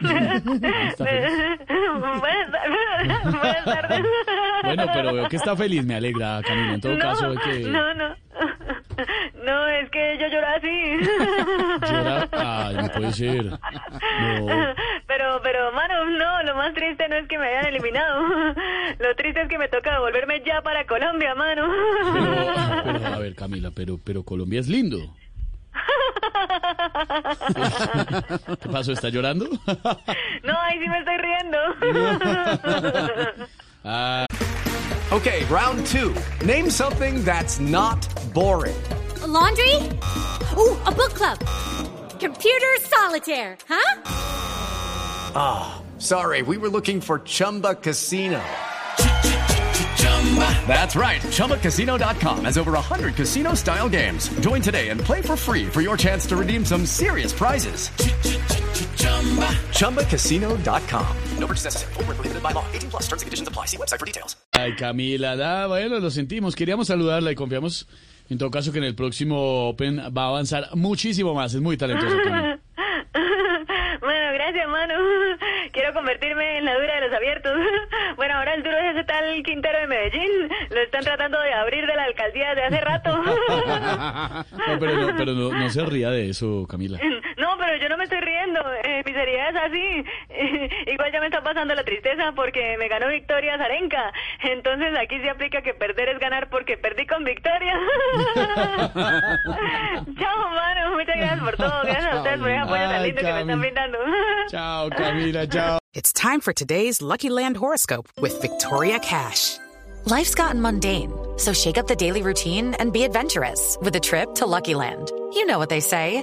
Buenas tardes. Bueno, pero veo que está feliz, me alegra, Camila. En todo no, caso, que No, no. No, es que yo lloraba así. llora. Ay, no puede ser. No. Pero, pero, mano, no, lo más triste no es que me hayan eliminado. Lo triste es que me toca devolverme ya para Colombia, mano. Pero, pero, a ver, Camila, pero, pero Colombia es lindo. ¿Qué pasó? ¿Está llorando? No, ahí sí me estoy riendo. Okay, round two. Name something that's not boring. A laundry? Ooh, a book club. Computer solitaire, huh? Ah, sorry, we were looking for Chumba Casino. That's right. ChumbaCasino.com has over 100 casino style games. Join today and play for free for your chance to redeem some serious prizes. ChumbaCasino.com. No purchase necessary. Void were prohibited by law. 18 plus. Terms and conditions apply. See website for details. Ay, Camila, da, bueno, lo sentimos. Queríamos saludarla y confiamos, en todo caso, que en el próximo Open va a avanzar muchísimo más. Es muy talentosa. Bueno, gracias, mano. Quiero convertirme en la dura de los abiertos. Bueno, ahora el duro es ese tal Quintero de Medellín. Lo están tratando de abrir de la alcaldía desde hace rato. No, pero no, pero no, no se ría de eso, Camila. No, pero yo no me estoy riendo. Eh, mi seriedad es así. Igual ya me está pasando la tristeza porque me ganó Victoria Zarenka. Entonces aquí se aplica que perder es ganar porque perdí con Victoria. Chao, mano. Muchas gracias por todo. Gracias a ustedes por ese apoyo tan Ay, lindo que me están brindando. Chao, Camila, chao. It's time for today's Lucky Land horoscope with Victoria Cash. Life's gotten mundane, so shake up the daily routine and be adventurous with a trip to Lucky Land. You know what they say.